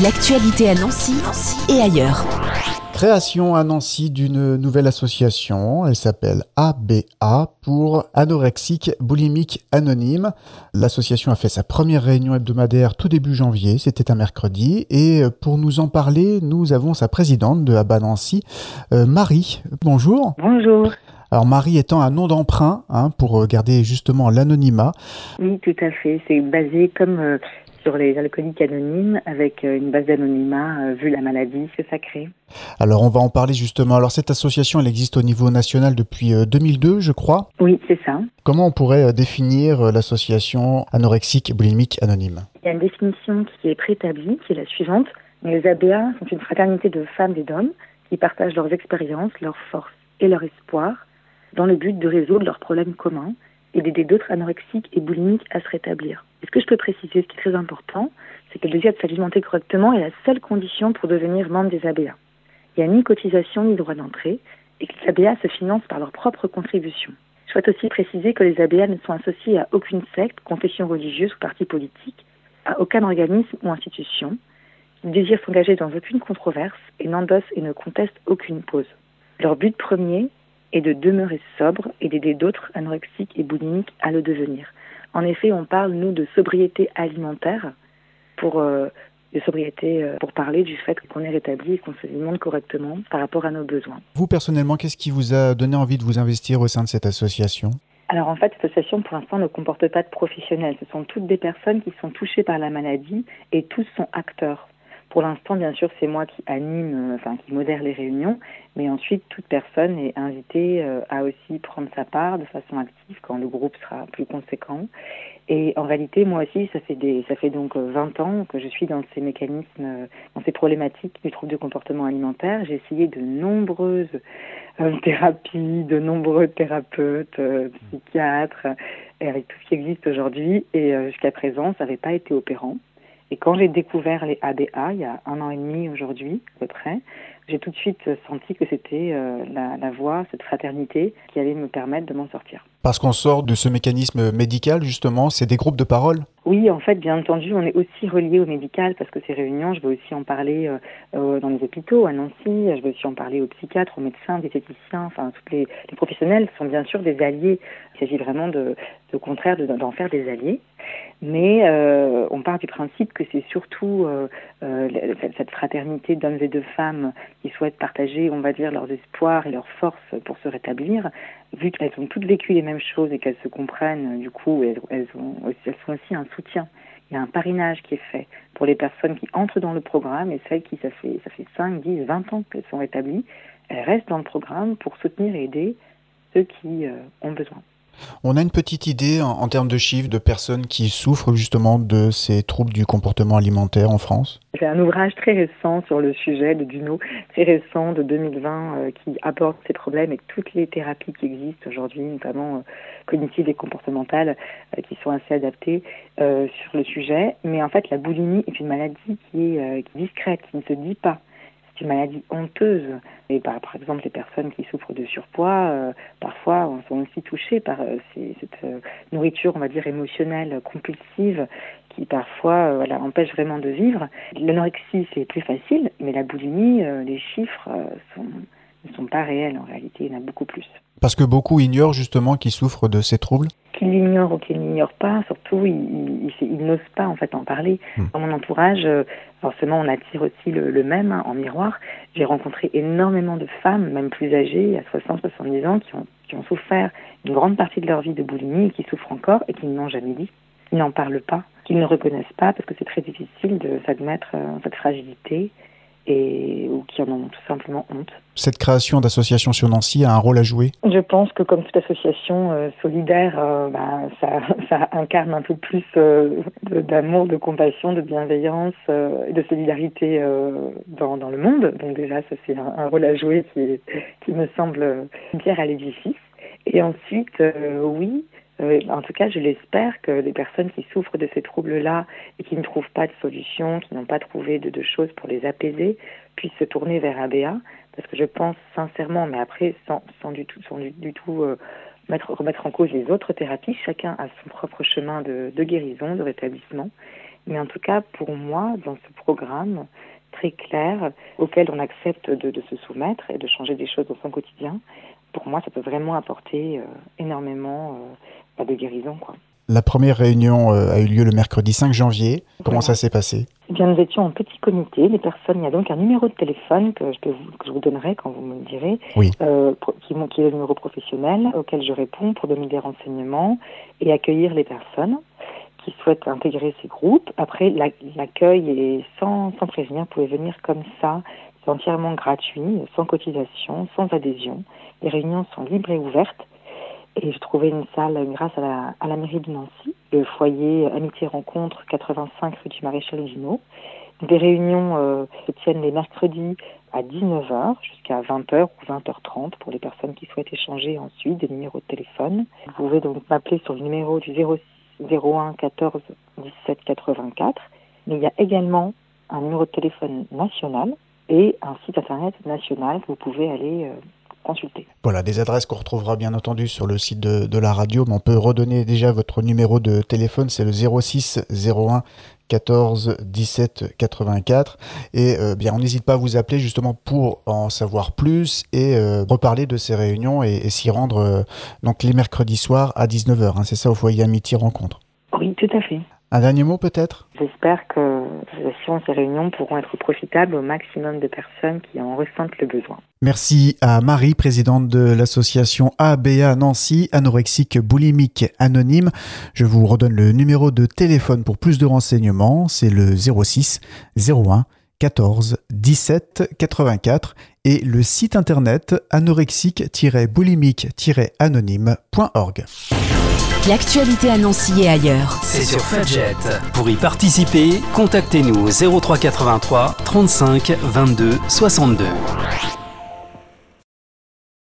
L'actualité à Nancy, et ailleurs. Création à Nancy d'une nouvelle association. Elle s'appelle ABA pour Anorexique Boulimique Anonyme. L'association a fait sa première réunion hebdomadaire tout début janvier. C'était un mercredi. Et pour nous en parler, nous avons sa présidente de ABA Nancy, euh, Marie. Bonjour. Bonjour. Alors Marie étant un nom d'emprunt hein, pour garder justement l'anonymat. Oui, tout à fait. C'est basé comme euh, sur les alcooliques anonymes avec euh, une base d'anonymat euh, vu la maladie que ça crée. Alors on va en parler justement. Alors cette association, elle existe au niveau national depuis 2002, je crois. Oui, c'est ça. Comment on pourrait définir l'association anorexique boulimique anonyme? Il y a une définition qui est préétablie, qui est la suivante. Les ABA sont une fraternité de femmes et d'hommes qui partagent leurs expériences, leurs forces et leurs espoirs dans le but de résoudre leurs problèmes communs et d'aider d'autres anorexiques et boulimiques à se rétablir. Ce que je peux préciser, ce qui est très important, c'est que le désir de s'alimenter correctement est la seule condition pour devenir membre des ABA. Il n'y a ni cotisation ni droit d'entrée et que les ABA se financent par leur propre contribution. Je souhaite aussi préciser que les ABA ne sont associés à aucune secte, confession religieuse ou parti politique, à aucun organisme ou institution. Ils désirent s'engager dans aucune controverse et n'endossent et ne contestent aucune cause. Leur but premier et de demeurer sobre et d'aider d'autres anorexiques et boulimiques à le devenir. En effet, on parle, nous, de sobriété alimentaire pour, euh, de sobriété, euh, pour parler du fait qu'on est rétabli et qu'on s'alimente correctement par rapport à nos besoins. Vous, personnellement, qu'est-ce qui vous a donné envie de vous investir au sein de cette association? Alors en fait, cette association pour l'instant ne comporte pas de professionnels. Ce sont toutes des personnes qui sont touchées par la maladie et tous sont acteurs. Pour l'instant, bien sûr, c'est moi qui anime, euh, enfin qui modère les réunions, mais ensuite toute personne est invitée euh, à aussi prendre sa part de façon active quand le groupe sera plus conséquent. Et en réalité, moi aussi, ça fait des, ça fait donc 20 ans que je suis dans ces mécanismes, euh, dans ces problématiques du trouble du comportement alimentaire. J'ai essayé de nombreuses thérapies, de nombreux thérapeutes, psychiatres, avec tout ce qui existe aujourd'hui, et jusqu'à présent, ça n'avait pas été opérant. Et quand j'ai découvert les ABA, il y a un an et demi aujourd'hui, à peu près, j'ai tout de suite senti que c'était euh, la, la voie, cette fraternité, qui allait me permettre de m'en sortir. Parce qu'on sort de ce mécanisme médical, justement, c'est des groupes de parole Oui, en fait, bien entendu, on est aussi relié au médical parce que ces réunions, je vais aussi en parler euh, euh, dans les hôpitaux, à Nancy, je vais aussi en parler aux psychiatres, aux médecins, aux diététiciens, enfin, tous les, les, professionnels sont bien sûr des alliés. Il s'agit vraiment de, de contraire d'en faire des alliés. Mais euh, on part du principe que c'est surtout euh, euh, cette fraternité d'hommes et de femmes qui souhaitent partager, on va dire, leurs espoirs et leurs forces pour se rétablir, vu qu'elles ont toutes vécu les mêmes choses et qu'elles se comprennent, du coup, elles, ont, elles sont aussi un soutien. Il y a un parrainage qui est fait pour les personnes qui entrent dans le programme et celles qui, ça fait, ça fait 5, 10, 20 ans qu'elles sont rétablies, elles restent dans le programme pour soutenir et aider ceux qui ont besoin. On a une petite idée en, termes de chiffres de personnes qui souffrent justement de ces troubles du comportement alimentaire en France? C'est un ouvrage très récent sur le sujet de Duno, très récent de 2020, euh, qui aborde ces problèmes et toutes les thérapies qui existent aujourd'hui, notamment euh, cognitives et comportementales, euh, qui sont assez adaptées sur le sujet. Mais en fait, la boulimie est une maladie qui est discrète, qui ne se dit pas une maladie honteuse. Et par, exemple, les personnes qui souffrent de surpoids, euh, parfois, sont aussi touchées par euh, cette euh, nourriture, on va dire, émotionnelle, compulsive, qui parfois empêche vraiment de vivre. L'anorexie, c'est plus facile, mais la boulimie, les chiffres ne sont pas réels en réalité, il y en a beaucoup plus. Parce que beaucoup ignorent justement qu'ils souffrent de ces troubles Qu'ils l'ignorent ou qu'ils n'ignorent pas, surtout, ils, ils n'osent pas en fait en parler. Hmm. Dans mon entourage, forcément, on attire aussi le, le même hein, en miroir. J'ai rencontré énormément de femmes, même plus âgées, à 60-70 ans, qui ont, qui ont souffert une grande partie de leur vie de boulimie et qui souffrent encore et qui ne l'ont jamais dit. Ils n'en parlent pas, qu'ils ne reconnaissent pas parce que c'est très difficile de s'admettre euh, cette fragilité et, ou qui en ont tout simplement honte. Cette création d'association sur Nancy a un rôle à jouer? Je pense que comme toute association euh, solidaire, euh, bah, ça, ça, incarne un peu plus euh, d'amour, de compassion, de bienveillance euh, et de solidarité euh, dans, dans, le monde. Donc déjà, ça c'est un, un, rôle à jouer qui, qui me semble bien à l'édifice. Et ensuite, euh, oui, euh, en tout cas, je l'espère que les personnes qui souffrent de ces troubles-là et qui ne trouvent pas de solution, qui n'ont pas trouvé de, choses pour les apaiser, puissent se tourner vers ABA, parce que je pense sincèrement, mais après, sans, sans du tout, sans du, tout euh, mettre, remettre en cause les autres thérapies, chacun a son propre chemin de, de guérison, de rétablissement. Mais en tout cas, pour moi, dans ce programme très clair auquel on accepte de, de se soumettre et de changer des choses dans son quotidien, pour moi, ça peut vraiment apporter euh, énormément euh, de guérison. Quoi. La première réunion euh, a eu lieu le mercredi 5 janvier. Comment ça s'est passé? Eh bien, nous étions en petit comité, des personnes. Il y a donc un numéro de téléphone que je, peux vous, que je vous donnerai quand vous me le direz, oui. euh, qui, qui est le numéro professionnel auquel je réponds pour donner des renseignements et accueillir les personnes qui souhaitent intégrer ces groupes. Après, l'accueil est sans, sans prévenir. Vous pouvez venir comme ça. C'est entièrement gratuit, sans cotisation, sans adhésion. Les réunions sont libres et ouvertes. Et j'ai trouvé une salle grâce à la, mairie de Nancy, le foyer Amitié Rencontre 85 rue du Maréchal Gino. Des réunions euh, se tiennent les mercredis à 19h jusqu'à 20h ou 20h30 pour les personnes qui souhaitent échanger ensuite des numéros de téléphone. Vous pouvez donc m'appeler sur le numéro du 06 01 14 17 84. Mais il y a également un numéro de téléphone national et un site internet national vous pouvez aller euh, consulter. Voilà, des adresses qu'on retrouvera bien entendu sur le site de, de, la radio, mais on peut redonner déjà votre numéro de téléphone, c'est le 06 01 14 17 84 et euh, bien on n'hésite pas à vous appeler justement pour en savoir plus et euh, reparler de ces réunions et, et s'y rendre euh, donc les mercredis soirs à 19h hein, c'est ça au foyer Amitié Rencontre. Oui tout à fait. Un dernier mot peut-être? J'espère que ces réunions pourront être profitables au maximum de personnes qui en ressentent le besoin. Merci à Marie, présidente de l'association ABA Nancy, anorexique boulimique anonyme. Je vous redonne le numéro de téléphone pour plus de renseignements, c'est le 06 01 14 17 84 et le site internet anorexique-boulimique-anonyme.org. L'actualité à Nancy ailleurs. C'est sur Fudget. Pour y participer, contactez-nous au 0383 35 22 62.